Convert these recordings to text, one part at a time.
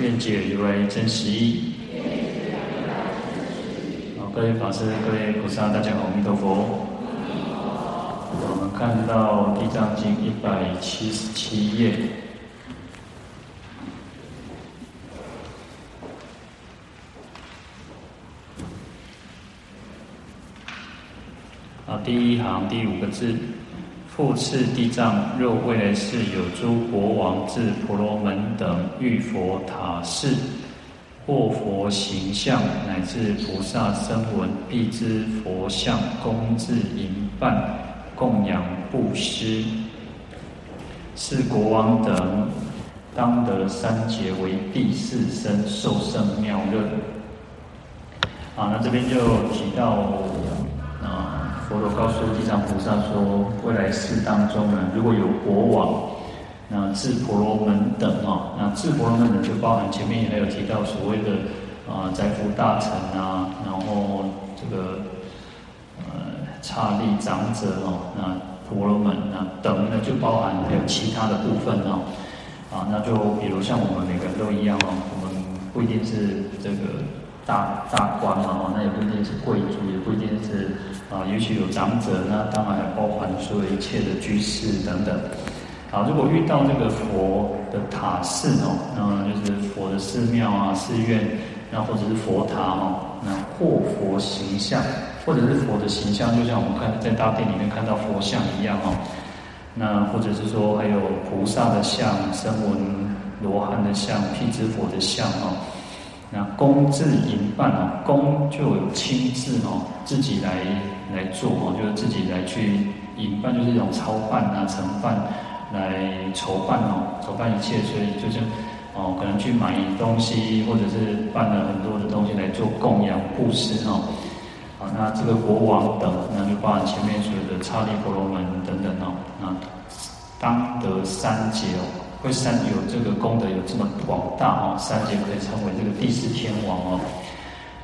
愿解如来真实义。好，各位法师、各位菩萨，大家好，阿弥陀佛。我们看到《地藏经》一百七十七页。啊，第一行第五个字。复次，地藏若未来世有诸国王、至婆罗门等遇佛塔寺，或佛形象，乃至菩萨声闻，必知佛像，恭至迎拜，供养布施。是国王等当得三劫为第四身，受胜妙乐。啊，那这边就提到。佛陀告诉地藏菩萨说：“未来世当中呢，如果有国王，那智婆罗门等啊，那智婆罗门等就包含前面也还有提到所谓的啊宰辅大臣啊，然后这个呃刹利长者哦，那婆罗门那等呢就包含还有其他的部分哦，啊，那就比如像我们每个人都一样哦，我们不一定是这个大大官嘛哦，那也不一定是贵族，也不一定是。”啊，也许有长者，那当然还包含所有一切的居士等等。啊，如果遇到这个佛的塔寺哦，那就是佛的寺庙啊、寺院，那或者是佛塔哦，那或佛形象，或者是佛的形象，就像我们看在大殿里面看到佛像一样哦。那或者是说还有菩萨的像、声闻罗汉的像、辟支佛的像哦。那公自营办哦，公就有亲自哦，自己来来做哦，就是自己来去营办，就是一种操办啊、承办来筹办哦，筹办一切，所以就是哦，可能去买东西，或者是办了很多的东西来做供养布施哦。啊，那这个国王等，那就包含前面所有的刹利婆罗门等等哦，那当得三劫哦。会三有这个功德有这么广大哦，三界可以称为这个第四天王哦，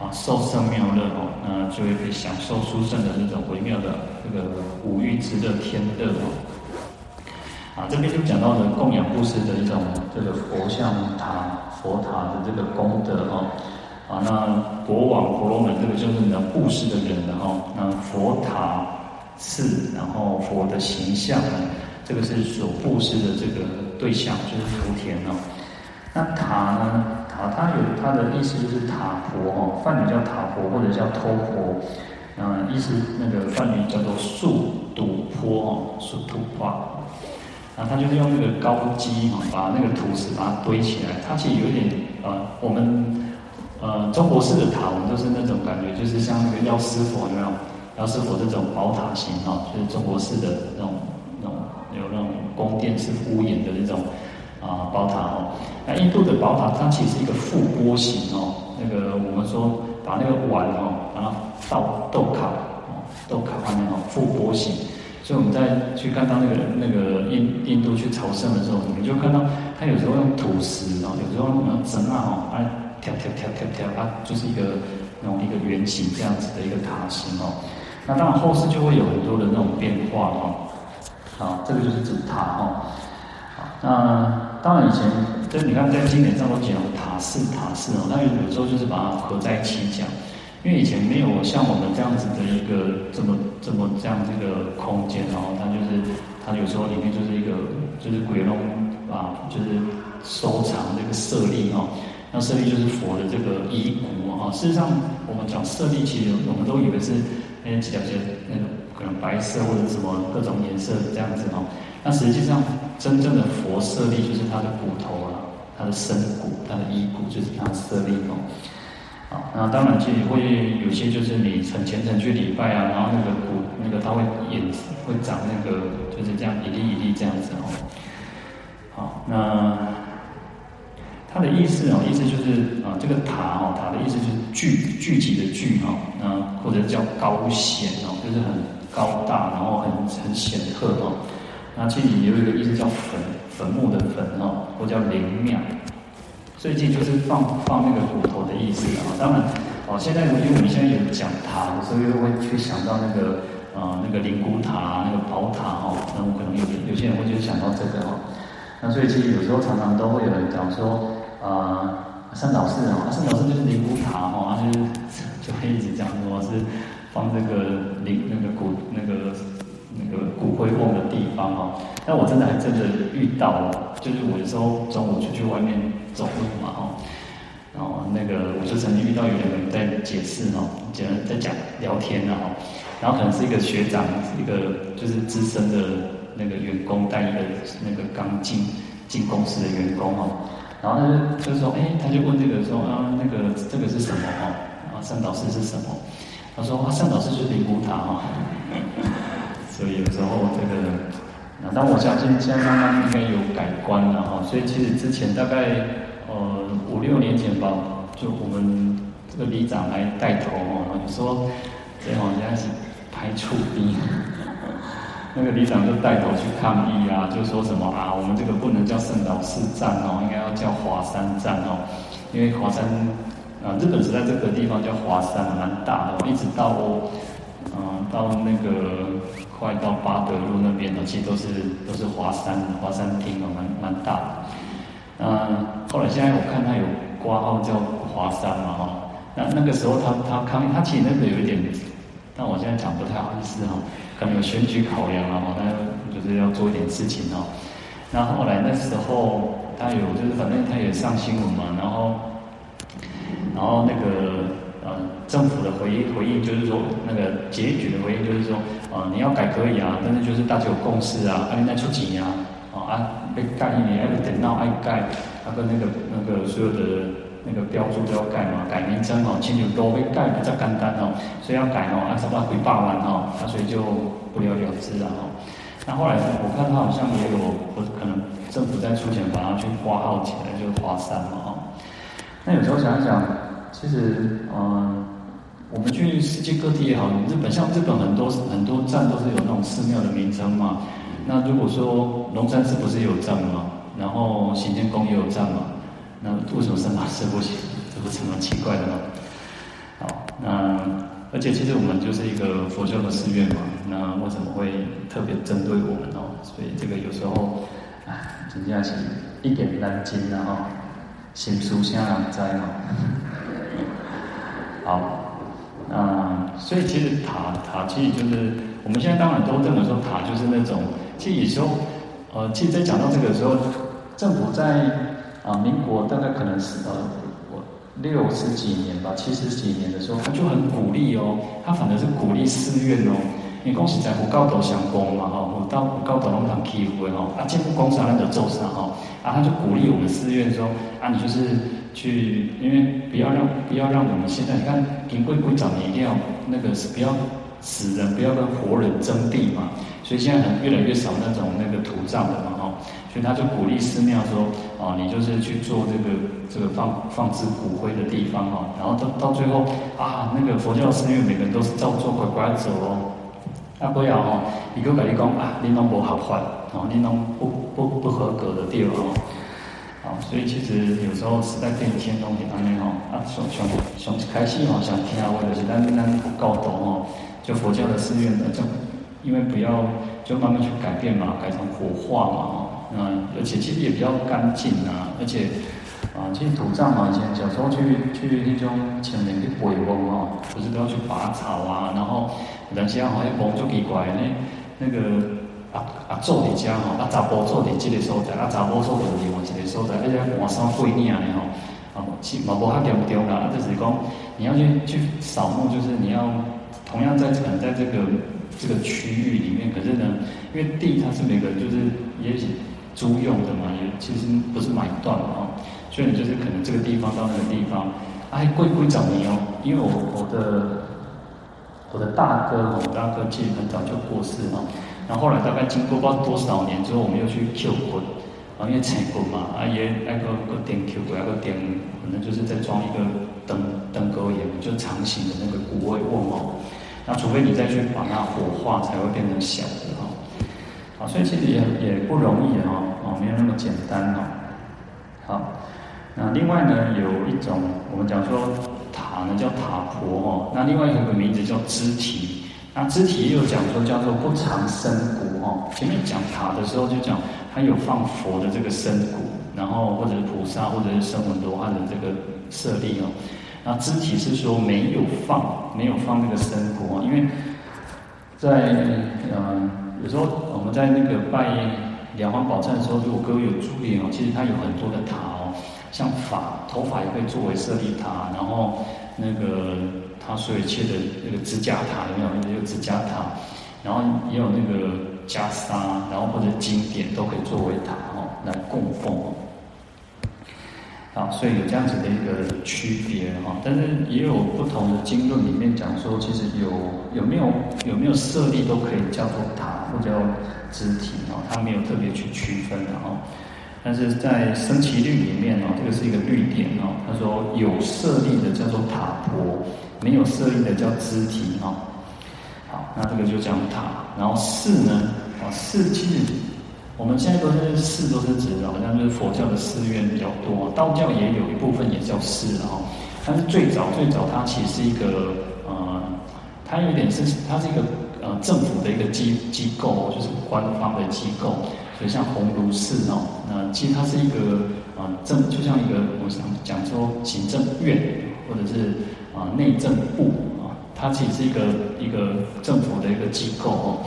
啊受胜妙乐哦，那就会可以享受殊胜的那种微妙的这个五欲之乐天乐哦。啊，这边就讲到的供养布施的一种这个佛像塔佛塔的这个功德哦。啊，那国王婆罗门这个就是能布施的人的哈，那佛塔寺，然后佛的形象呢，这个是所布施的这个。对象就是福田哦，那塔呢？塔它有它的意思就是塔婆哦，梵语叫塔婆或者叫头婆，嗯，意思那个梵语叫做树堵坡哦，树堵坡，啊，它就是用那个高基嘛，把那个土石把它堆起来，它其实有点呃，我们呃中国式的塔，我们都是那种感觉，就是像那个药师佛有没有？药师佛这种宝塔型哦，就是中国式的那种有那种。宫殿式屋檐的那种啊宝塔哦，那印度的宝塔它其实是一个覆钵形哦，那个我们说把那个碗哦，把它倒豆卡哦，豆卡外面哦覆钵形，所以我们在去看到那个那个印印度去朝圣的时候，我们就看到它有时候用土石哦，有时候用什么整啊哦，啊跳跳跳跳跳啊，就是一个那种一个圆形这样子的一个塔形哦，那当然后世就会有很多的那种变化哦。啊，这个就是指塔哈。好，那当然以前，就你看在经典上都讲塔寺塔寺哦，那有时候就是把它合在一起讲，因为以前没有像我们这样子的一个这么这么这样这个空间哦，它就是它有时候里面就是一个就是鬼龙啊，就是收藏这个舍利哈。那舍利就是佛的这个遗骨啊。事实上，我们讲舍利，其实我们都以为是那几条线那种。可能白色或者什么各种颜色这样子哦，那实际上真正的佛舍利就是他的骨头啊，他的身骨，他的遗骨就是他的舍利哦。好，那当然其实会有些就是你很虔诚去礼拜啊，然后那个骨那个他会演会长那个就是这样一粒一粒这样子哦。好，那它的意思哦，意思就是啊，这个塔哦，塔的意思就是聚聚集的聚哈，那或者叫高显哦，就是很高大，然后很很显赫哦。那其实也有一个意思叫坟坟墓的坟哦，或叫陵庙。所以这就是放放那个骨头的意思啊。当然哦，现在因为我们现在有讲塔，所以会去想到那个呃那个灵骨塔、那个宝塔哈。那我可能有有些人会就想到这个哦。那所以其实有时候常常都会有人讲说。啊，善导寺啊，善导寺就是灵骨塔哈，就是 就会一直讲说是放这个灵那个骨那个那个骨灰瓮的地方哈。但我真的还真的遇到了，就是我有时候中午出去外面走路嘛哈，然后那个我就曾经遇到有两个人在解释哦，讲在讲聊天哈，然后可能是一个学长，一个就是资深的那个员工带一个那个刚进进公司的员工哈。然后他就就说，哎，他就问这个说啊，那个这个是什么哈？啊，善导师是什么？他说啊，善导寺就是灵骨塔哈。所以有时候这个，那但我相信现在慢慢应该有改观了哈。所以其实之前大概呃五六年前吧，就我们这个里长来带头哦，有时候这好像是拍触逼。那个里长就带头去抗议啊，就说什么啊，我们这个不能叫圣导寺站哦，应该要叫华山站哦，因为华山啊，日本时代这个地方叫华山，蛮大的，一直到嗯、到那个快到八德路那边的，其实都是都是华山华山厅哦，蛮蛮大的。嗯、后来现在我看他有挂号叫华山嘛哈，那那个时候他他康，他其实那个有一点，但我现在讲不太好意思哈。可能有选举考量啊，哈，他就是要做一点事情哦。那后来那时候他有，就是反正他也上新闻嘛，然后，然后那个呃政府的回应回应就是说，那个结局的回应就是说，啊你要改可以啊，但是就是大家有共识啊，啊你再出钱啊，啊被盖一年，要等到爱盖，他跟那个那个所有的。那个标注都要盖嘛，改名称哦，亲友都被盖比较简单哦，所以要改哦，按什么回八万哦，那所以就不了了之了哦。那后来我看他好像也有，或者可能政府在出钱把它去挂号起来，就是华山嘛。那有时候想一想，其实嗯，我们去世界各地也好，日本像日本很多很多站都是有那种寺庙的名称嘛。那如果说龙山寺不是也有站吗？然后行天宫也有站嘛。那为什么善导寺不行？这不是蛮奇怪的吗？好，那而且其实我们就是一个佛教的寺院嘛，那为什么会特别针对我们哦？所以这个有时候，唉，真的是一点难尽的哈，心书下难在哈。好，那所以其实塔塔其实就是我们现在当然都认为说塔就是那种，其实有时候，呃，其实在讲到这个的时候，政府在。啊，民国大概可能是呃，我六十几年吧，七十几年的时候，他就很鼓励哦，他反而是鼓励寺院哦，因为讲实在有够多相公嘛哈，有到有够多拢通欺负的吼，啊，见不公啥咱就做啥吼，啊，他就鼓励我们寺院说，啊，你就是去，因为不要让不要让我们现在你看，平贵贵长你一定要那个是不要死人，不要跟活人争地嘛，所以现在很越来越少那种那个土葬的嘛哈。所以他就鼓励寺庙说：“哦，你就是去做这个这个放放置骨灰的地方哈。然后到到最后啊，那个佛教寺院每个人都是照做乖乖走哦。啊不要哦，你跟跟你讲啊，你拢不合法哦，你拢不不不合格的地方哦。所以其实有时候时代变迁东西安尼吼，啊，从从从开始吼想听啊或者是咱咱搞懂哦，就佛教的寺院的就因为不要就慢慢去改变嘛，改成火化嘛。”嗯，而且其实也比较干净啊，而且啊，其实土葬嘛，以前小时候去去那种前面去围瓮哦，不是都要去拔草啊，然后人家好像瓮就奇怪呢，那个啊啊祖的家吼，啊查甫祖的这个所在，啊查某做的另外一个所在，而且换衫过年的吼，啊，其嘛无遐严重啦，就是讲你要去去扫墓，就是你要同样在可能在这个这个区域里面，可是呢，因为地它是每个就是也许。租用的嘛，也其实不是买断嘛，所以就是可能这个地方到那个地方，哎，贵贵找你哦，因为我我的我的大哥，我大哥其实很早就过世了，然后后来大概经过不知道多少年之后，我们又去求婚，啊，因为成骨嘛，啊也那个个点 Q 骨，那个点可能就是在装一个灯灯钩眼，就长形的那个骨位瓮哦。那除非你再去把它火化，才会变成小的哈。好，所以其实也也不容易哈，哦，没有那么简单哦。好，那另外呢，有一种我们讲说塔呢叫塔婆哦，那另外一个名字叫支提，那支提又讲说叫做不藏身骨哦。前面讲塔的时候就讲。它有放佛的这个身骨，然后或者是菩萨，或者是声闻罗汉的这个舍利哦。那支提是说没有放，没有放那个身骨啊，因为在呃有时候我们在那个拜两皇宝忏的时候，如果各位有注意哦，其实它有很多的塔哦，像发头发也可以作为舍利塔，然后那个他所有一切的那个指甲塔有没有？有指甲塔，然后也有那个。袈裟，然后或者经典都可以作为塔哦来供奉哦。啊，所以有这样子的一个区别哈，但是也有不同的经论里面讲说，其实有有没有有没有舍利都可以叫做塔或者叫肢体哦，它没有特别去区分的哦。但是在僧只律里面哦，这个是一个律典哦，他说有设立的叫做塔婆，没有设立的叫支提哦。好，那这个就讲塔。然后寺呢，啊寺其实我们现在都是寺，都是指的好像就是佛教的寺院比较多，道教也有一部分也叫寺哦。但是最早最早它其实是一个呃，它有点是它是一个呃政府的一个机机构，就是官方的机构，所以像鸿臚寺哦，那其实它是一个啊政，就像一个我想讲说行政院或者是啊、内政部啊。它其实是一个一个政府的一个机构哦，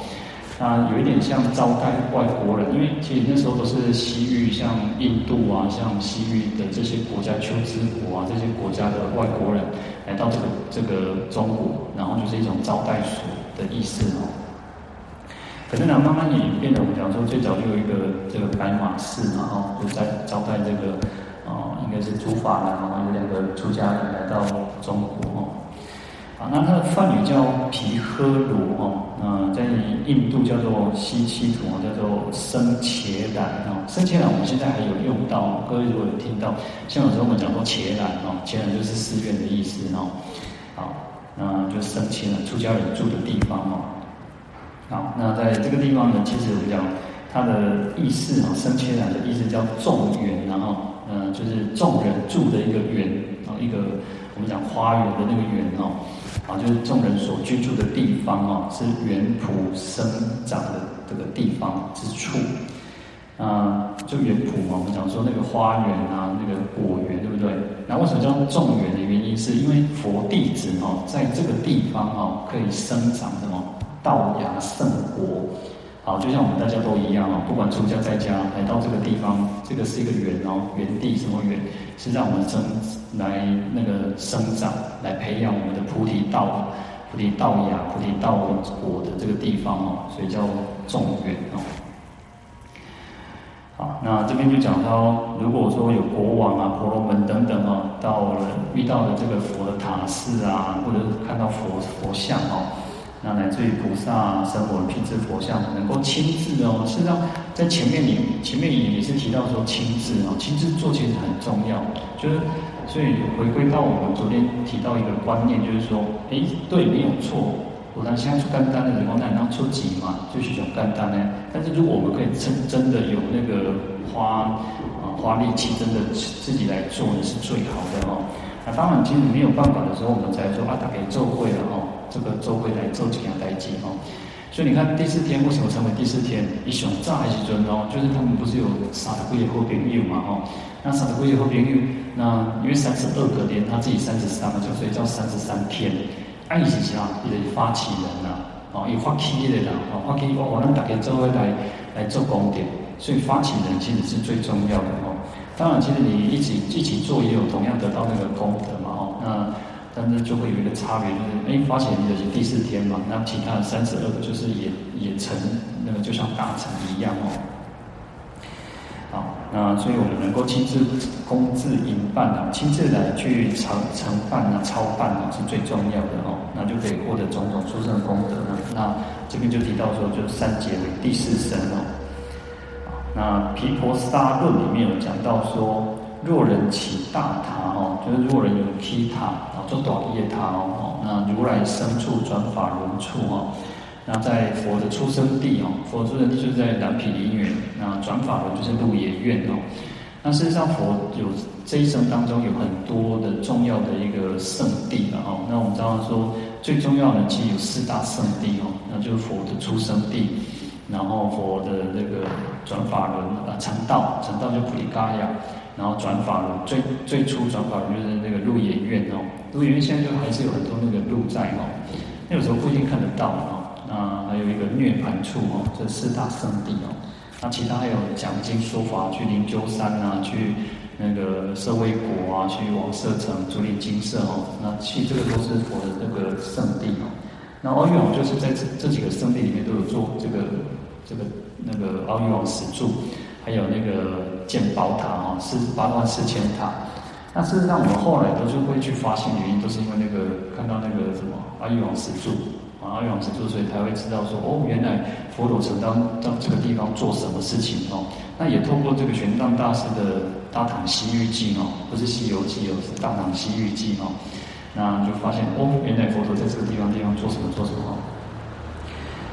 那有一点像招待外国人，因为其实那时候都是西域，像印度啊，像西域的这些国家，秋之国啊这些国家的外国人来到这个这个中国，然后就是一种招待所的意思哦。可是呢，慢慢演变得，我们讲说最早就有一个这个白马寺嘛，哈，就在招待这个啊，应该是竺法兰，然后有两个出家人来到中国哦。啊，那他的梵语叫皮诃罗哦，嗯，在印度叫做西西土叫做僧伽蓝哦，僧伽蓝我们现在还有用到，各位如果有听到，像有时候我们讲说伽蓝哦，伽蓝就是寺院的意思哦，好，那就僧伽蓝出家人住的地方哦，好，那在这个地方呢，其实我们讲它的意思哦，僧伽蓝的意思叫众园，然后嗯，就是众人住的一个园啊，一个我们讲花园的那个园哦。啊，就是众人所居住的地方哦，是园圃生长的这个地方之处。啊，就园圃嘛，我们讲说那个花园啊，那个果园，对不对？那为什么叫众园的原因，是因为佛弟子哦，在这个地方哦，可以生长的哦道芽圣果。好，就像我们大家都一样哦，不管出家在家，来到这个地方，这个是一个园哦，园地什么园，是让我们生来那个生长，来培养我们的菩提道、菩提道芽、菩提道果的这个地方哦，所以叫众园哦。好，那这边就讲到，如果说有国王啊、婆罗门等等哦，到了遇到了这个佛的塔寺啊，或者看到佛佛像哦。那来自于菩萨生活的品质佛像，能够亲自哦。事实上，在前面你前面也也是提到说亲自哦，亲自做其实很重要。就是所以回归到我们昨天提到一个观念，就是说，哎，对，没有错。我当现在出干单的时候难当出级嘛，就是种干单呢。但是如果我们可以真真的有那个花啊花力气，真的自己来做，是最好的哦。那当然，其实没有办法的时候，我们才说啊，大家做会了哦。这个周会来做几样代志哦，所以你看第四天为什么称为第四天？一雄炸还是尊哦？就是他们不是有三十几个好朋友嘛哦？那三十几个好朋友，那因为三十二个连他自己三十三个，所以叫三十三天。爱是啥？也是发起人呐，哦，有发起的人哦，发起我我们大家周会来来做功德，所以发起人其实是最重要的哦。当然，其实你一起一起做也有同样得到那个功德嘛哦，那。但是就会有一个差别，就是哎，发起人的是第四天嘛，那其他的三十二个就是也也成那个就像大成一样哦。好，那所以我们能够亲自公自营办啊，亲自来去承承办啊、操办啊，是最重要的哦。那就可以获得种种殊胜的功德呢。那这边就提到说，就是三劫为第四生哦。那《毗婆沙论》里面有讲到说，若人起大塔哦，就是若人有起塔，做短叶塔哦，那如来生处转法轮处哦，那在佛的出生地哦，佛出生地就是在蓝毗陵园，那转法轮就是鹿野苑哦。那事实上，佛有这一生当中有很多的重要的一个圣地了哦。那我们知道说，最重要的其实有四大圣地哦，那就是佛的出生地，然后佛的那个转法轮啊，成道，成道就菩提嘎雅，然后转法轮最最初转法轮就是那个鹿野苑哦。鹿野苑现在就还是有很多那个鹿在哦，那有时候不一定看得到哦。那还有一个涅槃处哦，这四大圣地哦。那其他还有讲经说法，去灵鹫山啊，去那个舍卫国啊，去王舍城、竹林精舍哦。那其实这个都是佛的那个圣地哦。那阿育王就是在这这几个圣地里面都有做这个这个那个阿育王石柱，还有那个建宝塔哈，四八万四千塔。那事实上我们后来都是会去发现原因，都是因为那个看到那个什么阿育王石柱。啊，阿育王石柱，所以才会知道说，哦，原来佛陀曾当到这个地方做什么事情哦。那也透过这个玄奘大师的《大唐西域记》哦，不是《西游记》哦，是《大唐西域记》哦。那就发现，哦，原来佛陀在这个地方地方做什么做什么。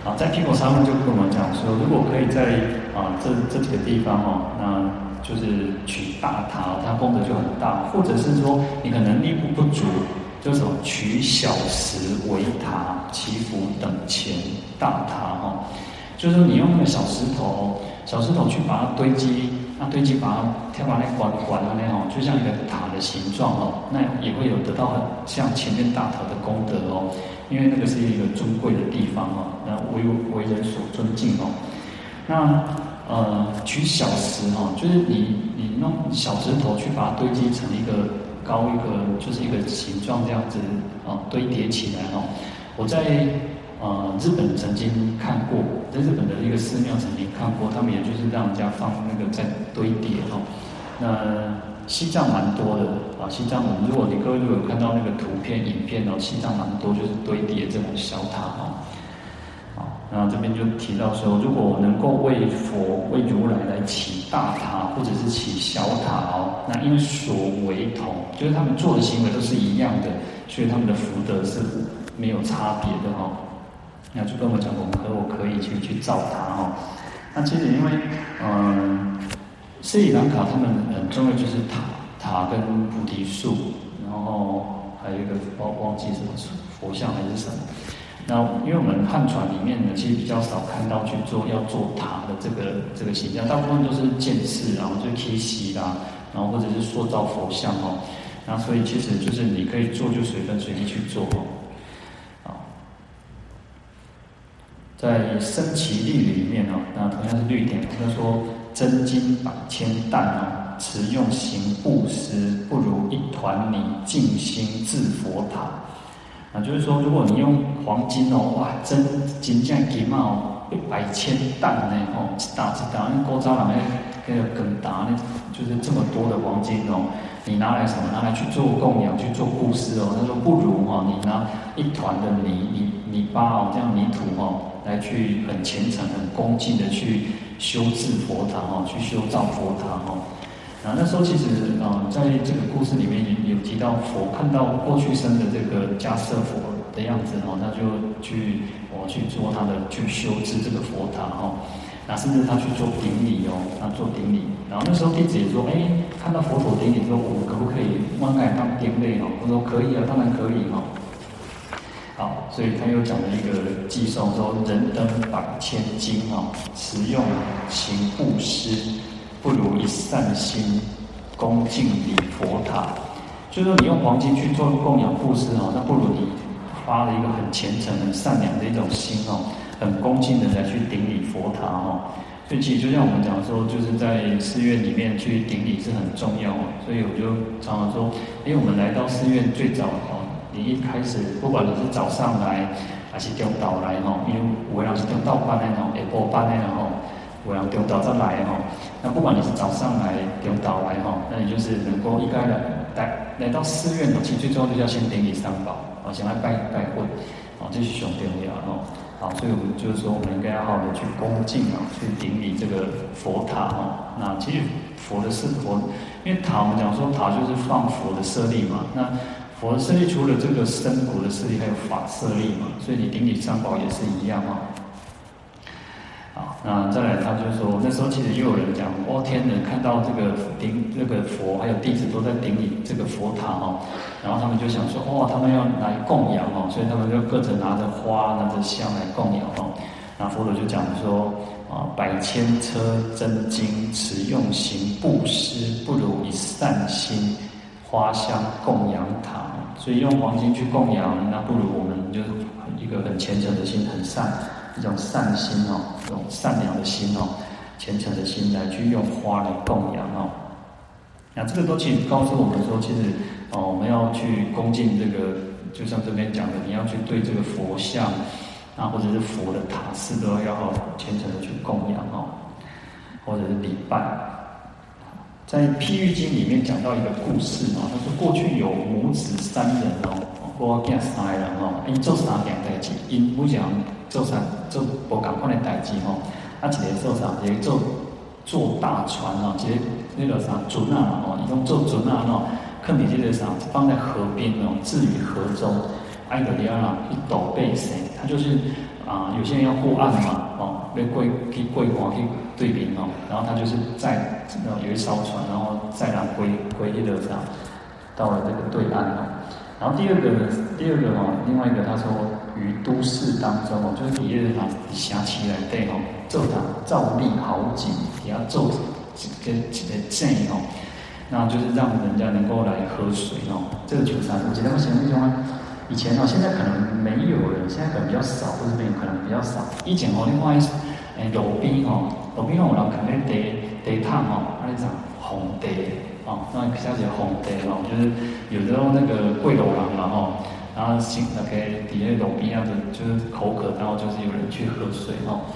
啊，在《毗婆沙论》就跟我们讲说，如果可以在啊这这几个地方哦，那就是取大塔，它功德就很大；或者是说你可能力不不足。就是取小石为塔，祈福等前大塔哈。就是说你用那个小石头，小石头去把它堆积，那堆积把它天把那管管的那种，就像一个塔的形状哦，那也会有得到很像前面大塔的功德哦。因为那个是一个尊贵的地方哦，那为为人所尊敬哦。那呃取小石哈，就是你你弄小石头去把它堆积成一个。高一个就是一个形状这样子啊，堆叠起来哦。我在呃日本曾经看过，在日本的一个寺庙曾经看过，他们也就是让人家放那个在堆叠哦。那西藏蛮多的啊，西藏我们如果你各位如果有看到那个图片、影片哦，西藏蛮多就是堆叠这种小塔哦。然后这边就提到说，如果我能够为佛、为如来来起大塔，或者是起小塔哦，那因所为同，就是他们做的行为都是一样的，所以他们的福德是没有差别的哦。那就跟我讲，我们可我可以去去造塔哦。那其实因为嗯，斯里兰卡他们很重要就是塔塔跟菩提树，然后还有一个忘忘记什么佛像还是什么。那因为我们汉传里面呢，其实比较少看到去做要做塔的这个这个形象，大部分都是建寺，然后就贴席啦，然后或者是塑造佛像哦。那所以其实就是你可以做，就随分随意去做哦。啊，在僧只律里面哦，那同样是绿点，他说真金百千担哦，持用行布施，不如一团泥静心自佛塔。啊，就是说，如果你用黄金哦，哇，真金匠金嘛哦，一百千担呢哦，一大一大，那古早人那个更大呢，就是这么多的黄金哦，你拿来什么？拿来去做供养，去做布施哦。他说不如哈，你拿一团的泥泥泥巴哦，这样泥土哦，来去很虔诚、很恭敬的去修治佛堂哦，去修造佛堂哦。啊，那时候其实啊，在这个故事里面也有提到，佛看到过去生的这个迦叶佛的样子哦，他就去我去做他的去修治这个佛塔哈，那甚至他去做顶礼哦，他做顶礼，然后那时候弟子也说，哎，看到佛陀顶礼说，我们可不可以弯来当顶礼哦？我说可以啊，当然可以哈。好，所以他又讲了一个偈颂，说人等百千金哦，持用行布施。不如一善心恭敬礼佛塔，就是说你用黄金去做供养布施哦，那不如你发了一个很虔诚、很善良的一种心哦，很恭敬的来去顶礼佛塔哦。所以其实就像我们讲说，就是在寺院里面去顶礼是很重要哦。所以我就常常说，因为我们来到寺院最早哦，你一开始不管你是早上来还是中午来哦，因为有的人是中午班的哦，下晡班的哦。我要中岛再来哈，那不管你是早上来中岛来哈，那你就是能够应该的来来到寺院，其实最重要就要先顶礼三宝，啊，先来拜拜会，啊，这是上重要哦。好，所以我们就是说，我们应该要好好的去恭敬啊，去顶礼这个佛塔哦。那其实佛的是佛，因为塔我们讲说塔就是放佛的舍利嘛。那佛的舍利除了这个身骨的舍利，还有法舍利嘛。所以你顶礼三宝也是一样啊。好，那再来，他就说，那时候其实又有人讲，哦天哪，看到这个顶那个佛，还有弟子都在顶礼这个佛塔哦，然后他们就想说，哦，他们要来供养哦，所以他们就各自拿着花、拿着香来供养哦。那佛陀就讲说，啊，百千车真金，此用行布施，不如以善心花香供养塔。所以用黄金去供养，那不如我们就一个很虔诚的心，很善。一种善心哦，一种善良的心哦，虔诚的心来去用花来供养哦。那这个都其实告诉我们说，其实哦，我们要去恭敬这个，就像这边讲的，你要去对这个佛像啊，或者是佛的塔寺，都要好虔诚的去供养哦，或者是礼拜。在《譬喻经》里面讲到一个故事哦，他说过去有母子三人哦，我见三个人哦，因做三件代志，因不讲。做啥做无共款的代志吼，啊一个做啥，一个做做大船哦，一个那个啥船啊嘛吼，伊种坐船啊吼，放伫即个啥，放在河边哦，置于河中，挨个了啦，一斗背水，他就是啊、有些人要过岸嘛，哦，要过去过关去对面哦，然后他就是载有一艘船，然后载人归归迄个啥，到了这个对岸哦。然后第二个呢，第二个哦，另外一个他说，于都市当中哦，就是底下他下棋来对哦，做他造立好景，也要做这个这个阵哦，那就是让人家能够来喝水哦。这个球场，我觉得我想那种啊，以前哦，现在可能没有了，现在可能比较少，或者没有可能比较少。以前哦，另外诶路边哦，路边哦，有人可能在在烫哦，那种红地。哦，那小姐红的哦，就是有时候那个贵楼廊嘛吼，然后新那个底下路边啊，就是口渴，然后就是有人去喝水哦。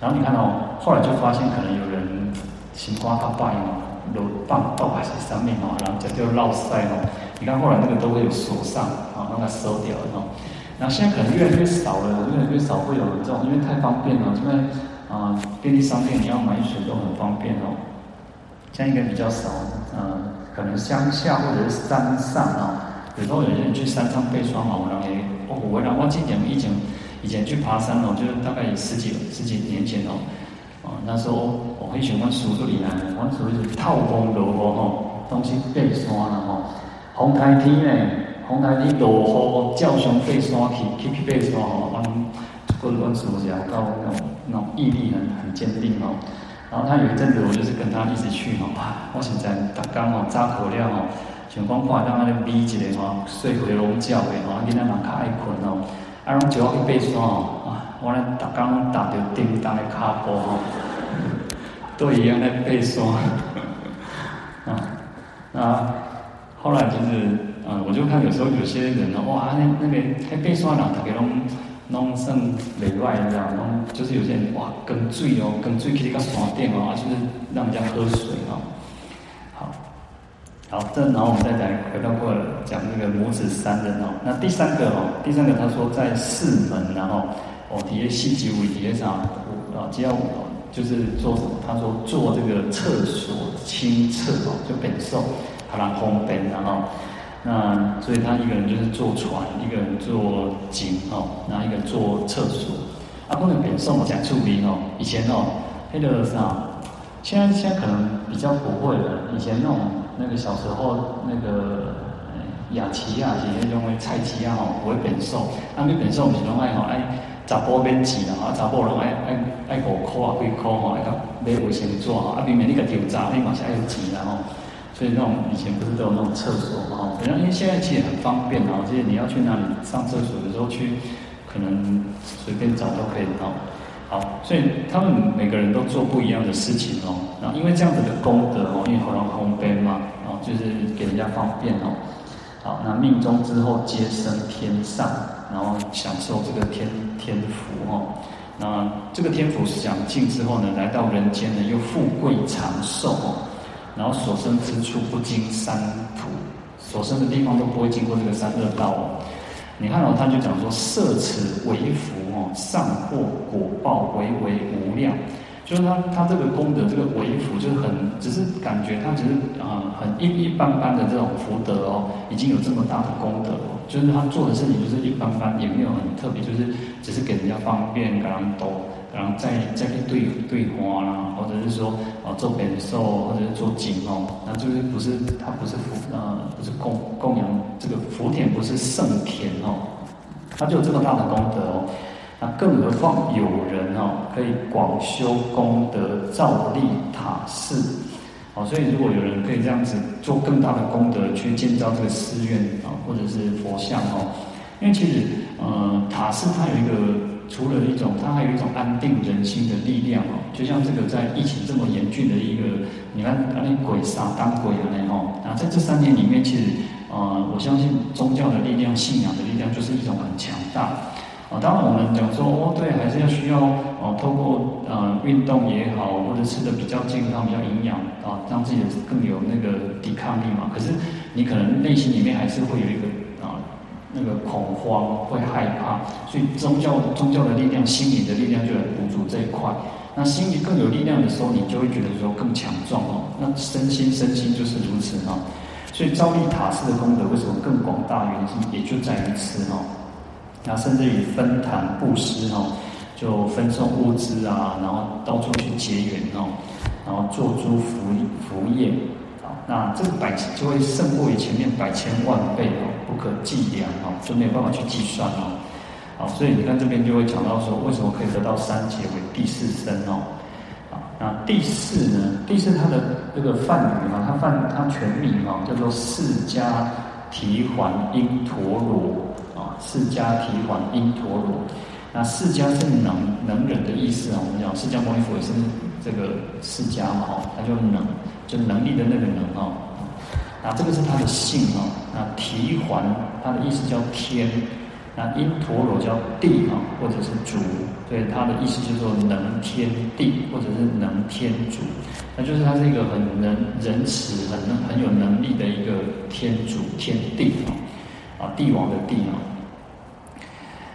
然后你看哦，后来就发现可能有人西瓜他拜哦，都放倒还是上面哦，然后就就绕塞哦。你看后来那个都会有锁上啊，让它收掉哦。然后现在可能越来越少了，越来越少会有这种，因为太方便了，因为啊便利商店你要买水都很方便哦。现在应该比较少，嗯、呃，可能乡下或者是山上啊，有时候有些人去山上背霜嘛，我认为，哦，我然后记得以前以前去爬山哦，就是大概十几十几年前哦，啊，那时候我很喜欢叔叔里来，我叔叔是透风落雨吼，东西背山了吼，红台天呢，红台天落雨，照常背山去去去背山吼，我过我叔叔讲到那种那种毅力很很坚定哦。然后他有一阵子，我就是跟他一起去吼，哇！我现在逐工吼早课了吼，像讲看当安尼美一个哦，睡回笼觉的吼，囡仔人较爱困哦，啊，拢就我去爬山哦，啊，我咧逐工踏着叮当的脚步吼，都一样在爬山，啊 啊！后来就是，嗯，我就看有时候有些人哦，哇，那那个喺爬山人大家拢。弄剩内外这样，弄就是有些人哇，更醉哦，更醉去那个山顶哦，就是让人家喝水哦。好，好，这然后我们再来回到过来讲那个母子三人哦。那第三个哦，第三个他说在四门然后哦，底下西吉屋底下上啊，只要就是做什么？他说做这个厕所清厕哦，就本受，好让烘焙然后。那所以他一个人就是坐船，一个人坐井哦，然后一个人坐厕所。啊，不能给送我讲出名哦。以前哦，那个啥，现在现在可能比较不会了。以前那种那个小时候那个雅琪啊，是迄种的菜鸡啊吼，不会变送。啊，你本送是拢爱吼爱查甫免钱啦，啊查某拢爱爱爱五箍啊几箍吼，爱甲买卫生纸吼，啊，明明你个调查你嘛是爱有钱啦吼。所以那种以前不是都有那种厕所嘛？反正因为现在其实很方便哦，就是你要去哪里上厕所的时候去，可能随便找都可以哦。好，所以他们每个人都做不一样的事情哦。然后因为这样子的功德哦，因为好像红杯嘛，啊，就是给人家方便哦。好，那命中之后皆生天上，然后享受这个天天福哦。那这个天福享尽之后呢，来到人间呢，又富贵长寿哦。然后所生之处不经三途，所生的地方都不会经过这个三恶道哦。你看哦，他就讲说，设此为福哦，善获果报为为无量。就是他他这个功德，这个为福，就是很只是感觉他只是啊、很一一般般的这种福德哦，已经有这么大的功德。就是他做的事情就是一般般，也没有很特别，就是只是给人家方便，给人多，然后再再去对对花啦，或者是说啊做变寿，或者是做景哦，那就是不是他不是福呃不是供供养这个福田，不是圣田哦，他就有这么大的功德哦。那更何况有人哦，可以广修功德，造立塔寺，哦，所以如果有人可以这样子做更大的功德，去建造这个寺院啊，或者是佛像哦，因为其实呃塔寺它有一个，除了一种，它还有一种安定人心的力量哦，就像这个在疫情这么严峻的一个，你看那鬼杀当鬼的那哦，啊，在这三年里面，其实呃我相信宗教的力量、信仰的力量就是一种很强大。啊，当然我们讲说哦，对，还是要需要哦，透过呃运动也好，或者吃的比较健康、比较营养啊，让自己更有那个抵抗力嘛。可是你可能内心里面还是会有一个那个恐慌，会害怕。所以宗教宗教的力量、心理的力量就来补足这一块。那心理更有力量的时候，你就会觉得说更强壮哦。那身心身心就是如此哈。所以照例塔式的功德为什么更广大？原因也就在于此哈。那甚至于分坛布施哦，就分送物资啊，然后到处去结缘哦，然后做诸福福业，那这个百就会胜过于前面百千万倍哦，不可计量哦，就没有办法去计算哦。好，所以你看这边就会讲到说，为什么可以得到三劫为第四身哦？啊，那第四呢？第四它的这个梵语啊，它梵它全名哦叫做释迦提桓因陀罗啊。释迦提桓因陀罗，那释迦是能能忍的意思啊。我们讲释迦牟尼佛是这个释迦嘛，哦，他就能，就能力的那个能哦。那这个是他的姓哦。那提桓他的意思叫天，那因陀罗叫地啊，或者是主，所以他的意思就是说能天地，或者是能天主，那就是他是一个很能仁慈、很能很有能力的一个天主天地啊，啊帝王的帝啊。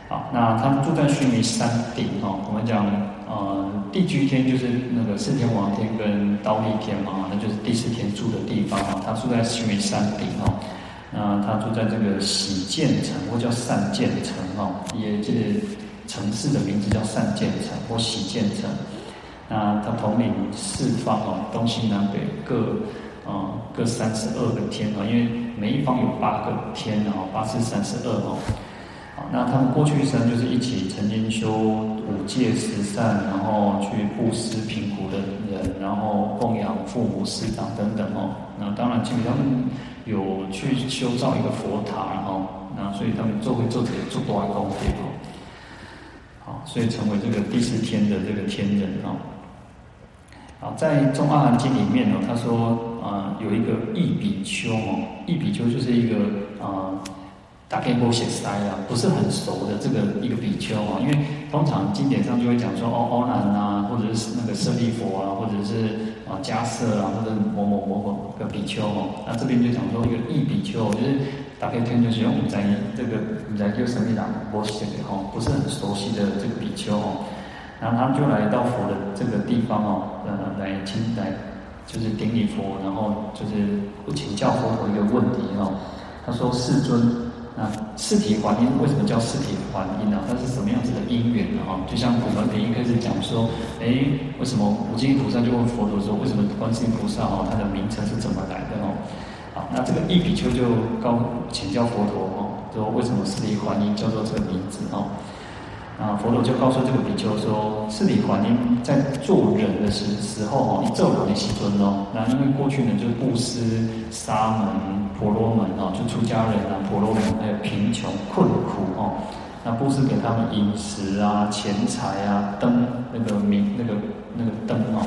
好，那他住在须弥山顶哦。我们讲，呃，地居天就是那个四天王天跟刀立天嘛，那就是第四天住的地方啊。他住在须弥山顶哦。那他住在这个喜建城，或叫善建城哦，也就是城市的名字叫善建城或喜建城。那他统领四方哦，东西南北各啊各三十二个天啊，因为每一方有八个天哦，八四三十二哦。那他们过去生就是一起曾经修五戒十善，然后去布施贫苦的人，然后供养父母师长等等哦。那当然，基本上有去修造一个佛塔，然后那所以他们做会做这个做多少功德哦。好，所以成为这个第四天的这个天人哦。好，在《中阿含经》里面呢，他说啊、有一个异比丘哦，异比丘就是一个啊。大概不写塞啊，不是很熟的这个一个比丘啊，因为通常经典上就会讲说哦，阿难啊，或者是那个舍利弗啊，或者是啊迦叶啊，或者某某某某个比丘哦，那这边就讲说一个异比丘，就是大概听就是用在这个在就什么讲不写的哈，不是很熟悉的这个比丘哦，然后他们就来到佛的这个地方哦，呃，来请来就是顶礼佛，然后就是请教佛陀一个问题哦，他说世尊。那四体还音为什么叫四体还音呢？它是什么样子的因缘呢？哈，就像古文里一开始讲说，哎，为什么无尽菩萨就问佛陀说，为什么观世音菩萨哦，它的名称是怎么来的？哦，好，那这个易比丘就告请教佛陀哦，说为什么四体还音叫做这个名字？哦，啊，佛陀就告诉这个比丘说，四体还因在做人的时时候哦，你做人的时尊哦，那因为过去呢就布施沙门。婆罗门哦，就出家人啊，婆罗门还有贫穷困苦哦，那布施给他们饮食啊、钱财啊、灯那个明那个那个灯哦，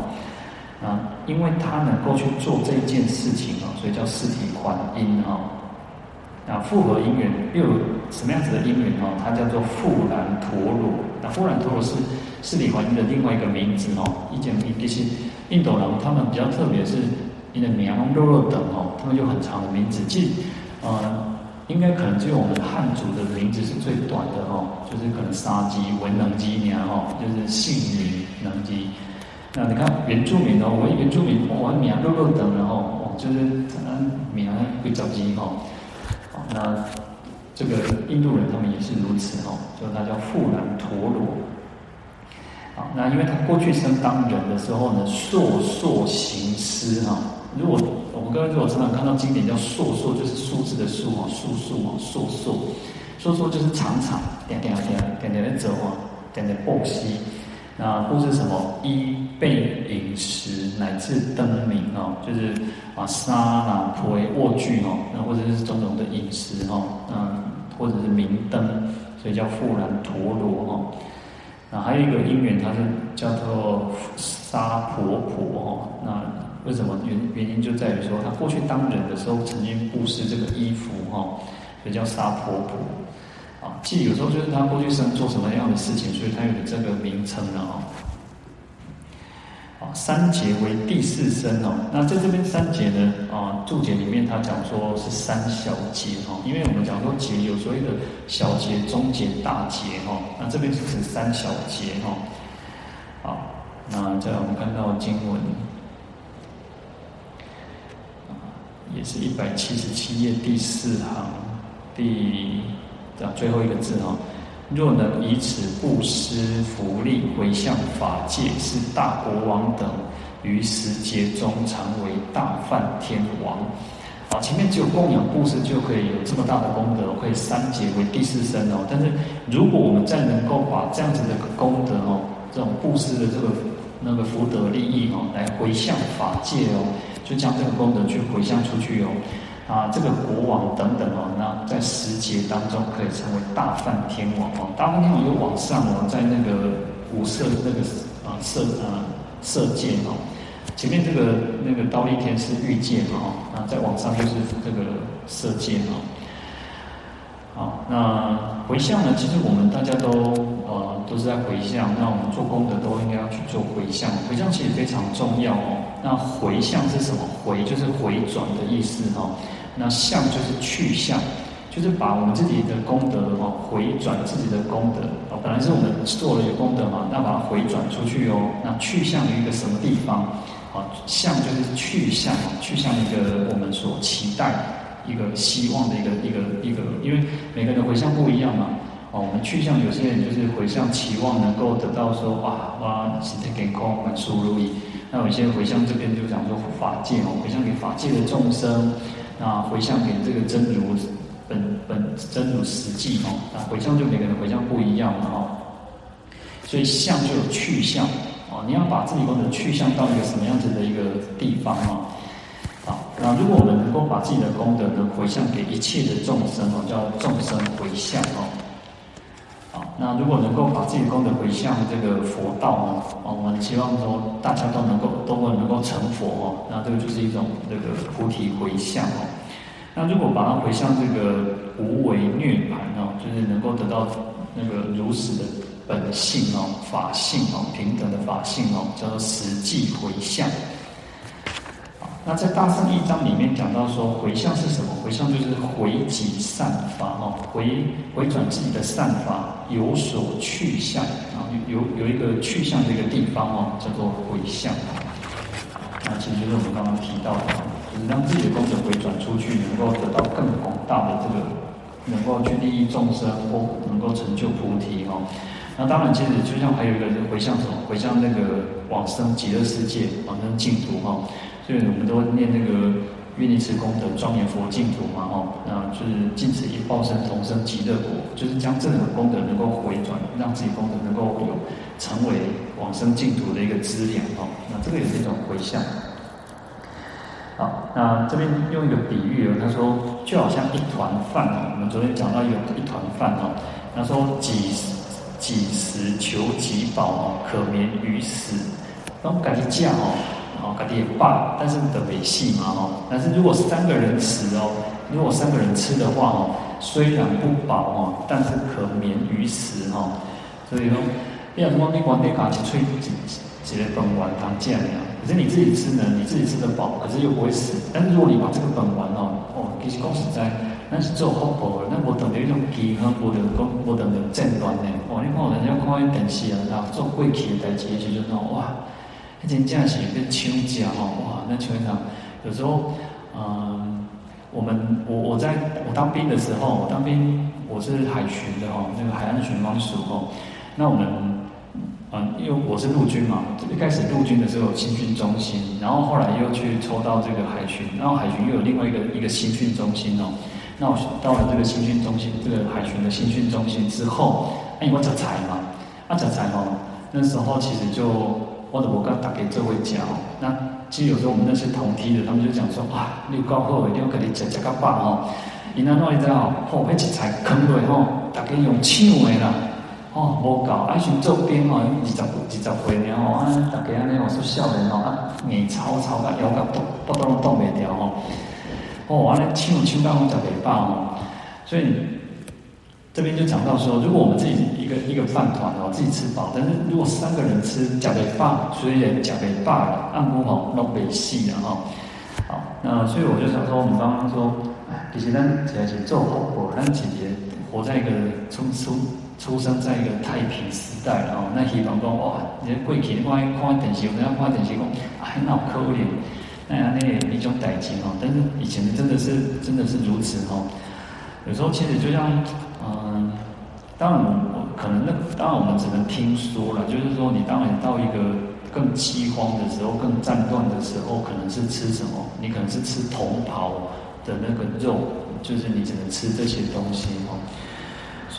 啊，因为他能够去做这件事情哦，所以叫四体还因哦。那复合因缘又有什么样子的因缘哦？它叫做富兰陀罗。那富兰陀罗是四体还因的另外一个名字哦。以前一些印度人他们比较特别是。因为娘肉肉等哦，他们有很长的名字，即呃应该可能只有我们汉族的名字是最短的哈，就是可能沙鸡文能鸡年哈，就是姓名能鸡。那你看原住民哦，我们原住民我名肉肉等然后哦，就是嗯名会叫鸡哈。那这个印度人他们也是如此哈，就他叫富兰陀罗。好，那因为他过去生当人的时候呢，硕硕行施哈。如果我们各位如果常常看到经典叫硕硕，就是数字的数啊，数数啊，硕硕，硕硕就是长长，点点点点点的走啊，点点布施。那布施什么？衣被饮食乃至灯明哦，就是啊沙那婆诶卧具哦，那或者是种种的饮食哦，嗯，或者是明灯，所以叫富兰陀罗哦。那还有一个因缘，它是叫做沙婆婆哦，那。为什么原原因就在于说，他过去当人的时候曾经布施这个衣服哈，所以叫沙婆婆啊。记有时候就是他过去生做什么样的事情，所以他有这个名称了哦。啊，三劫为第四生哦。那在这边三劫呢啊，注解里面他讲说是三小劫哈，因为我们讲说劫有所谓的小劫、中劫、大劫哈，那这边是指三小劫哈。好，那再来我们看到经文。也是一百七十七页第四行第啊最后一个字哈。若能以此布施福利回向法界，是大国王等于十劫中常为大梵天王。啊，前面只有供养布施就可以有这么大的功德，会三劫为第四生哦。但是如果我们再能够把这样子的功德哦，这种布施的这个那个福德利益哦，来回向法界哦。就将这个功德去回向出去哦，啊，这个国王等等哦，在十劫当中可以成为大梵天王哦，大梵天王又往上哦，在那个五色那个啊色啊色界哦，前面这个那个刀利天是欲界哦，那再往上就是这个色界哦。好，那回向呢？其实我们大家都呃都是在回向，那我们做功德都应该要去做回向，回向其实非常重要哦。那回向是什么？回就是回转的意思哈。那向就是去向，就是把我们自己的功德哈回转自己的功德啊。本来是我们做了一个功德嘛，那把它回转出去哦。那去向于一个什么地方？啊，向就是去向，去向一个我们所期待一个希望的一个一个一个，因为每个人回向不一样嘛。哦，我们去向有些人就是回向期望能够得到说哇哇身体健康万事如意。那有些回向这边就讲说法界哦，回向给法界的众生，那回向给这个真如本本真如实际哦，那回向就每个人回向不一样嘛哦，所以向就有去向哦，你要把自己功德去向到一个什么样子的一个地方啊？好，那如果我们能够把自己的功德呢回向给一切的众生哦，叫众生回向哦。那如果能够把自己的功德回向这个佛道呢？哦，我们希望说大家都能够都能够成佛哦。那这个就是一种这个菩提回向哦。那如果把它回向这个无为涅槃哦，就是能够得到那个如实的本性哦、法性哦、平等的法性哦，叫做实际回向。那在大圣义章里面讲到说，回向是什么？回向就是回己善法哦，回回转自己的善法有所去向啊，有有一个去向的一个地方哦，叫做回向。那其实就是我们刚刚提到的，让自己的功德回转出去，能够得到更广大的这个，能够去利益众生或能够成就菩提哦。那当然，其实就像还有一个人回向什么？回向那个往生极乐世界，往生净土哈。所以我们都念那个愿力持功德庄严佛净土嘛，哦，那就是尽此一报身同生极乐国，就是将这个功德能够回转，让自己功德能够有成为往生净土的一个资粮哦。那这个也是一种回向。好，那这边用一个比喻哦，他说就好像一团饭哦，我们昨天讲到有一团饭哦，他说几几时求几饱哦，可免于死，然后改一价哦。哦，肯定也罢，但是的维系嘛，哦，但是如果三个人吃哦，如果三个人吃的话哦，虽然不饱哦，但是可免于死哦。所以说，你要说你光你卡去吹几几个本丸当酱呀，可是你自己吃呢，你自己吃得饱，可是又不会死。但如果你把这个本丸哦，哦，其实讲实在，那是做福报的，那无当着一种饥荒，无当讲无当着战乱的。哦，你看人家看迄电视啊，然后做过去的代志，就觉得哇，迄真正是跟抢家哦，哇，那球场有时候，嗯，我们我我在我当兵的时候，我当兵我是海巡的哦，那个海岸巡防署哦，那我们嗯，因为我是陆军嘛，一开始陆军的时候有新训中心，然后后来又去抽到这个海巡，然后海巡又有另外一个一个新训中心哦。那我到了这个新训中心，这个海巡的新训中心之后，哎，我摘菜嘛，啊摘菜哦，那时候其实就我的我刚打给这位讲，那其实有时候我们那些同梯的，他们就讲说啊，你高考一定要给你摘摘个棒哦，你那弄一张哦，后被摘菜坑落吼，大家用抢的啦，哦，无搞，爱巡周边哦，二十二十岁然后啊，大家安尼哦，说少年哦，啊，眼超超个腰个动，动都动不掉哦。哦，完了，青龙青大红讲北霸哦，所以这边就讲到说，如果我们自己一个一个饭团哦，自己吃饱，但是如果三个人吃讲北霸，所以讲北霸按摩好弄北细的哈。好，那所以我就想说，我们刚刚说，其实咱起来是做好过，咱姐姐活在一个出出出生在一个太平时代，然后那希望讲哇，你过去看看电视，有人看电视讲，哎，那可怜。那样那也一种代志哈，但是以前真的是真的是如此哈。有时候其实就像嗯，当然我可能那当然我们只能听说了，就是说你当然到一个更饥荒的时候、更战乱的时候，可能是吃什么？你可能是吃同袍的那个肉，就是你只能吃这些东西哈。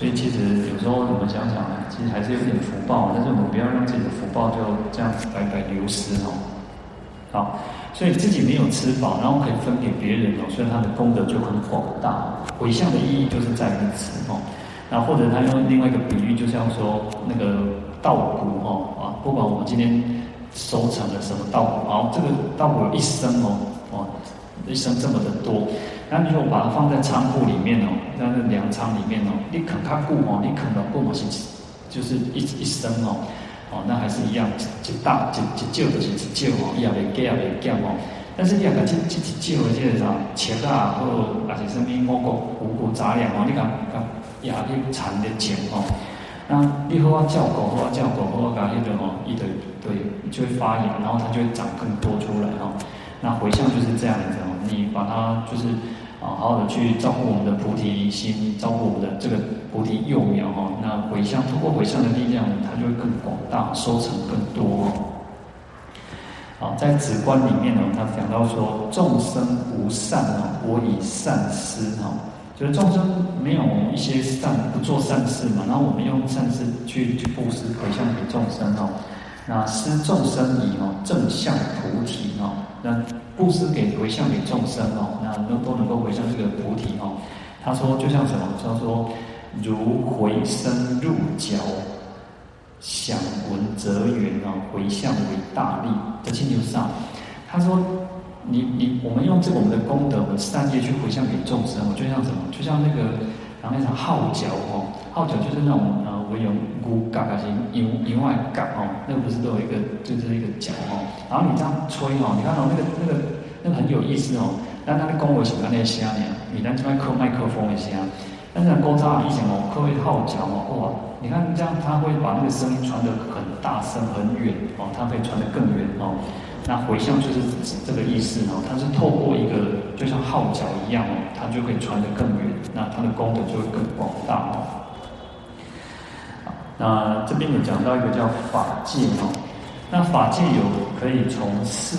所以其实有时候我们想想，其实还是有点福报，但是我们不要让自己的福报就这样子白白流失哦。好。所以自己没有吃饱，然后可以分给别人哦，所以他的功德就很广大。回向的意义就是在于此哦。那或者他用另外一个比喻，就像说那个稻谷哦啊，不管我们今天收成了什么稻谷，然后这个稻谷一生哦哦，一生这么的多，那你就把它放在仓库里面哦，在那粮仓里面哦，你啃它谷哦，你啃到谷嘛是就是一一升哦。哦，那还是一样，一大一一旧就是一旧哦，也未加也未减哦。但是你讲这这一旧的这个啥切啊，或者是什么五谷五谷杂粮哦，你讲讲也去产的钱哦。那你好啊照顾，好啊照顾，好啊搞迄个哦，一堆对，就会发芽，然后它就会长更多出来哦。那回向就是这样子哦，你把它就是。好好的去照顾我们的菩提心，照顾我们的这个菩提幼苗哈。那回向，通过回向的力量，它就会更广大，收成更多。好，在止观里面呢，他讲到说，众生无善啊，我以善施哈，就是众生没有一些善，不做善事嘛，然后我们用善事去去布施回向给众生哦。那施众生以哦正向菩提哦，那。布施给回向给众生哦，那都都能够回向这个菩提哦。他说就像什么？他说如回声入脚，响闻则圆哦，回向为大利。这清流上，他说你你我们用这个我们的功德，我们善业去回向给众生，我就像什么？就像那个然后那场号角哦，号角就是那种呃，我有鼓嘎嘎声，音音外嘎哦，那个不是都有一个就是一个角哦，然后你这样吹哦，你看到那个那个那个很有意思哦，但它的功为什么那些声呢？你那这边靠麦克风的声，但是高扎以前哦，靠一号角哦，哇，你看这样它会把那个声音传得很大声很远哦，它可以传得更远哦。那回向就是这个意思哦，它是透过一个就像号角一样哦，它就可以传得更远，那它的功德就会更广大哦。那这边有讲到一个叫法界哦，那法界有可以从事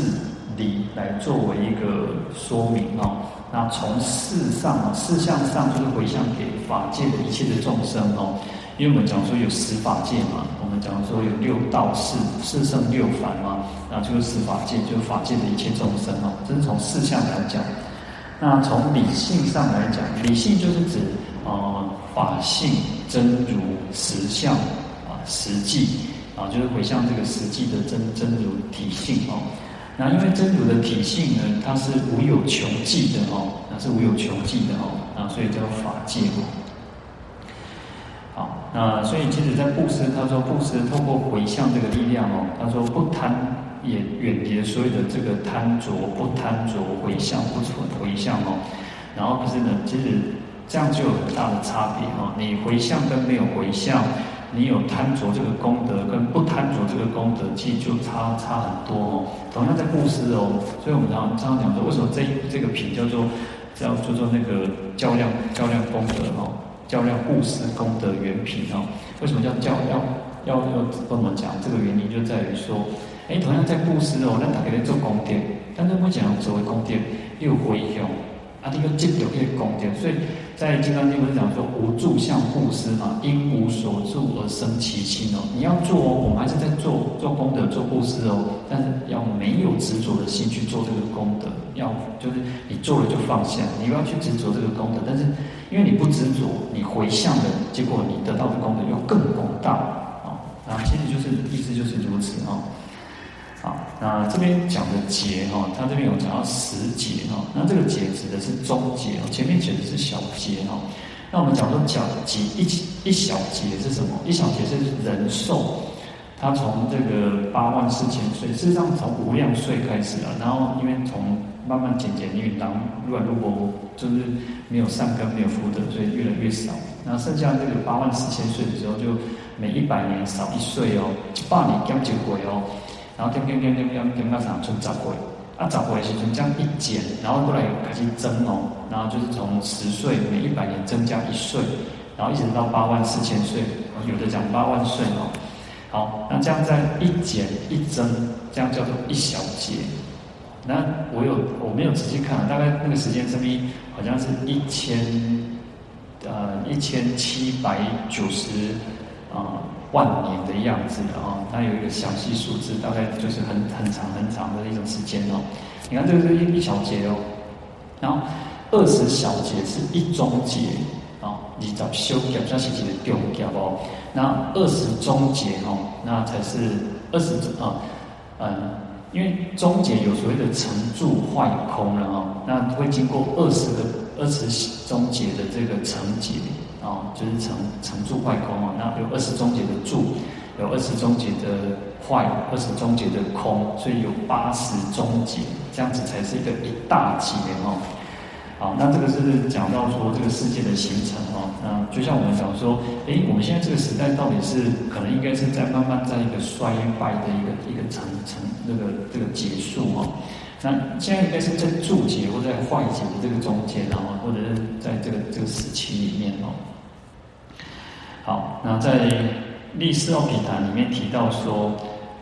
理来作为一个说明哦。那从事上啊，事项上就是回向给法界的一切的众生哦。因为我们讲说有十法界嘛，我们讲说有六道四四圣六凡嘛，那就是十法界，就是法界的一切众生哦。这是从事项来讲。那从理性上来讲，理性就是指呃法性真如实相啊实际啊，就是回向这个实际的真真如体性哦。那因为真如的体性呢，它是无有穷尽的哦，那是无有穷尽的哦，啊，所以叫法界哦。好那所以，其实，在布施，他说布施透过回向这个力量哦，他说不贪也远离所有的这个贪着，不贪着回向不存回向哦。然后可是呢，其实这样就有很大的差别哈。你回向跟没有回向，你有贪着这个功德跟不贪着这个功德，其实就差差很多哦。同样在布施哦，所以我们常常常讲说，为什么这这个品叫做叫叫做那个较量较量功德哦，较量布施功德原品哦。为什么叫较量？要要跟我们讲这个原因，就在于说，哎，同样在布施哦，那大家在做功德，但是我讲所谓功德又回向。啊，这个积德可以功德，所以在《金刚经》不是讲说无住相布施嘛？因无所住而生其心哦。你要做哦，我们还是在做做功德、做布施哦，但是要没有执着的心去做这个功德，要就是你做了就放下，你不要去执着这个功德。但是因为你不执着，你回向的结果，你得到的功德又更广大啊！啊，其实就是意思就是如此啊。啊，那这边讲的劫哈，他这边有讲到十劫哈，那这个劫指的是中劫哦，前面讲的是小劫哈。那我们讲说小劫一一小劫是什么？一小劫是人寿，他从这个八万四千岁，事实上从无量岁开始啊，然后因为从慢慢减减因为当如果如果就是没有善根没有福德，所以越来越少。那剩下这个八万四千岁的时候，就每一百年少一岁哦，一百年减一回哦。然后点点点点点点到啥就十岁，啊十岁时阵这样一减，然后过来开始增哦，然后就是从十岁每一百年增加一岁，然后一直到八万四千岁，有的讲八万岁哦。好，那这样在一减一增，这样叫做一小节。那我有我没有仔细看，大概那个时间是不是好像是一千呃一千七百九十啊。万年的样子的哦，它有一个详细数字，大概就是很很长很长的一种时间哦。你看这个是一一小节哦，然后二十小节是一中节哦，你找修掉这是几个丢掉哦。那二十中节哦，那才是二十啊，嗯，因为中节有所谓的成住坏空了哦，那会经过二十个二十中节的这个成节。哦，就是成成住坏空啊，那有二十中节的住，有二十中节的坏，二十中节的空，所以有八十中节，这样子才是一个一大劫哦。好，那这个是讲到说这个世界的形成哦。那就像我们讲说，诶，我们现在这个时代到底是可能应该是在慢慢在一个衰败的一个一个层层那个这个结束哦。那现在应该是在注解或在坏解的这个中间然后，或者是在这个这个时期里面哦。好，那在《历世奥品谈》里面提到说，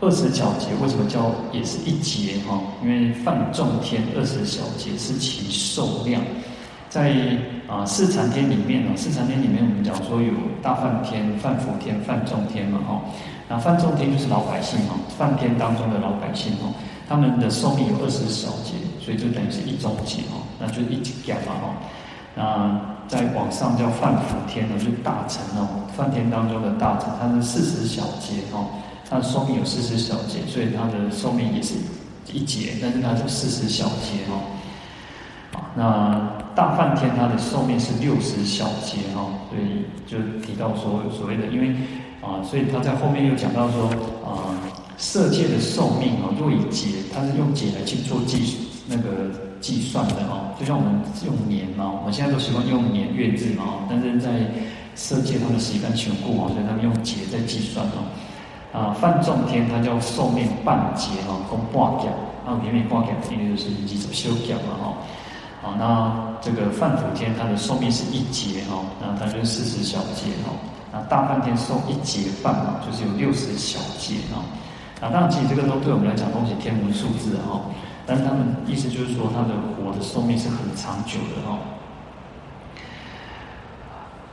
二十小节为什么叫也是一节哈？因为梵众天二十小节是其寿量，在啊四禅天里面呢，四禅天里面我们讲说有大梵天、梵辅天、梵众天嘛哈。那梵众天就是老百姓哈，梵天当中的老百姓哈，他们的寿命有二十小劫，所以就等于是一中劫哦，那就一劫嘛哈。那在往上叫梵辅天呢，就大臣哦，梵天当中的大臣，他是四十小劫哦，它的寿命有四十小劫，所以它的寿命也是一劫，但是它是四十小劫哦。那大梵天它的寿命是六十小劫哦，所以就提到说所谓的，因为啊，所以他在后面又讲到说啊，色界的寿命哦，若以劫，它是用劫来去做计那个。计算的哦，就像我们用年嘛，我们现在都习惯用年月日嘛，但是在色界他们习惯全固啊，所以他们用劫在计算哦。啊，梵众天它叫寿命半劫哈，共半劫，啊，里面半劫因为就是一直修劫嘛哈。好，那这个梵辅天它的寿命是一劫哈，那它就是四十小劫哈。那大半天寿一劫半嘛，就是有六十小劫哦。啊，当然其实这个都对我们来讲都是天文数字哈。但是他们意思就是说，他的活的寿命是很长久的哦。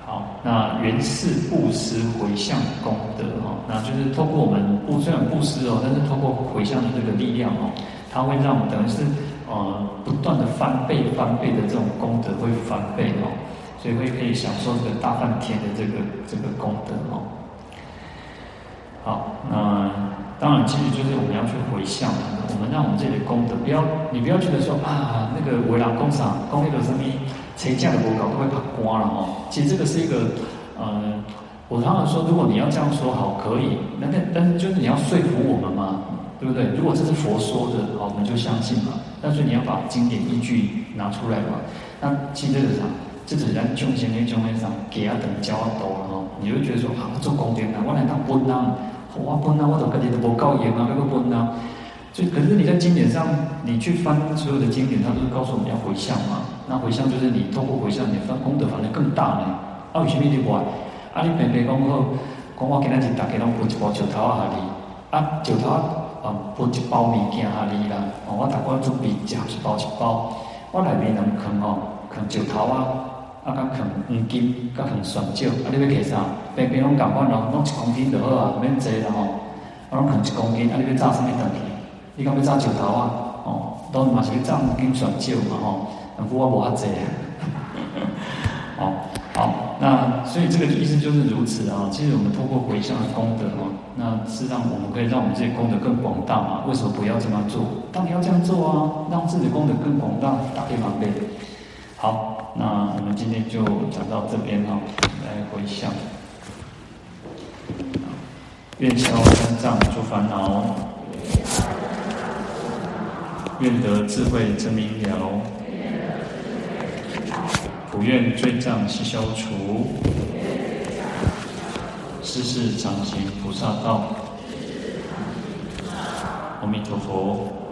好，那缘是布施回向功德哦，那就是透过我们布虽然布施哦，但是透过回向的这个力量哦，它会让我们等于是呃不断的翻倍翻倍的这种功德会翻倍哦，所以会可以享受这个大半天的这个这个功德哦。好，那当然其实就是我们要去回向。我们让我们自己的功德，不要你不要觉得说啊，那个为了工厂工业的生意，谁价的不高都会把光了哦。其实这个是一个，呃，我常常说，如果你要这样说好，可以，那个但是就是你要说服我们嘛，对不对？如果这是佛说的，好，我们就相信嘛。但是你要把经典依据拿出来嘛。那其实这个啥，这只是咱众生那种那种给啊等交多了吼，你就觉得说啊，做功德啊，我来当分啊，我分啊，我都跟你都无够严啊，那个分啊。就可是你在经典上，你去翻所有的经典，它都是告诉我们要回向嘛。那回向就是你通过回向，你翻功德反而更大呢。啊，为什么你话？啊，你平平讲好，讲我今仔日大家拢分一包石头啊，哈哩，啊，石头啊，分一包物件哈哩啦。哦，我大概准备食一包一包，我内面能放哦，放石头啊。啊，甲放黄金，甲放蒜椒，啊，你要加啥？平平拢共款咯，拢一公斤就好啊，免多啦吼。啊，拢放一公斤，啊，你要炸啥物东西？你讲要炸石头啊？哦，当然嘛是要炸黄金蒜椒嘛吼。但不过我无遐济啊。哦，好，那所以这个意思就是如此啊。其实我们透过回向的功德哦，那是让我们可以让我们自己功德更广大嘛。为什么不要这么做？当然要这样做啊，让自己的功德更广大，打开方便。好。那我们今天就讲到这边哈，来回向，愿消三障诸烦恼，愿得智慧真明了，普愿罪障悉消除，世世常行菩萨道，阿弥陀佛。